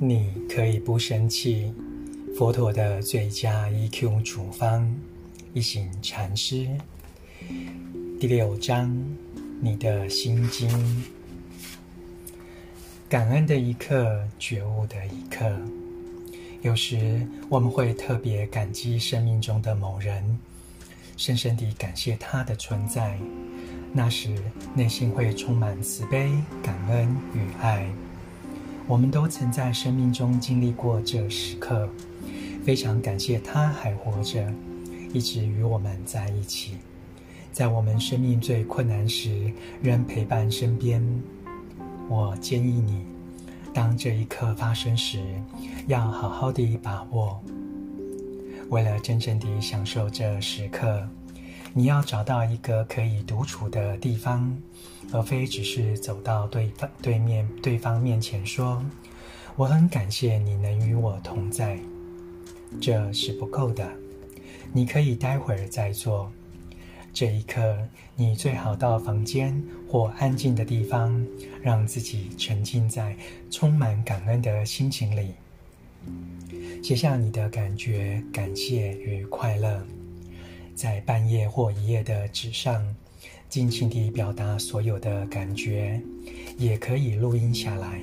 你可以不生气。佛陀的最佳 EQ 处方，一行禅师。第六章，你的心经。感恩的一刻，觉悟的一刻。有时我们会特别感激生命中的某人，深深地感谢他的存在。那时内心会充满慈悲、感恩与爱。我们都曾在生命中经历过这时刻，非常感谢他还活着，一直与我们在一起，在我们生命最困难时仍陪伴身边。我建议你，当这一刻发生时，要好好地把握。为了真正地享受这时刻，你要找到一个可以独处的地方，而非只是走到对方对面对方面前说：“我很感谢你能与我同在。”这是不够的，你可以待会儿再做。这一刻，你最好到房间或安静的地方，让自己沉浸在充满感恩的心情里，写下你的感觉、感谢与快乐。在半夜或一夜的纸上，尽情地表达所有的感觉，也可以录音下来。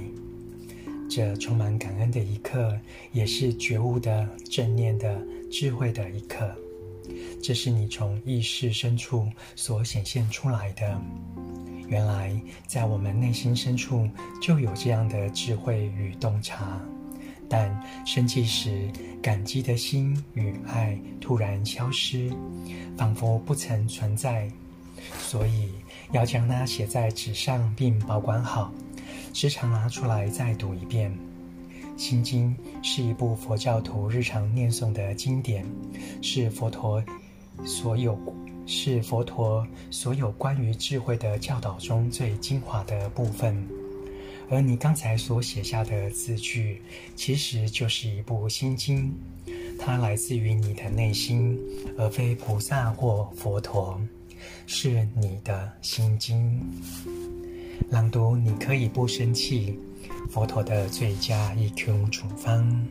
这充满感恩的一刻，也是觉悟的、正念的、智慧的一刻。这是你从意识深处所显现出来的。原来，在我们内心深处就有这样的智慧与洞察。但生气时，感激的心与爱突然消失，仿佛不曾存在。所以要将它写在纸上并保管好，时常拿出来再读一遍。《心经》是一部佛教徒日常念诵的经典，是佛陀所有是佛陀所有关于智慧的教导中最精华的部分。而你刚才所写下的字句，其实就是一部心经，它来自于你的内心，而非菩萨或佛陀，是你的心经。朗读，你可以不生气。佛陀的最佳 EQ 处方。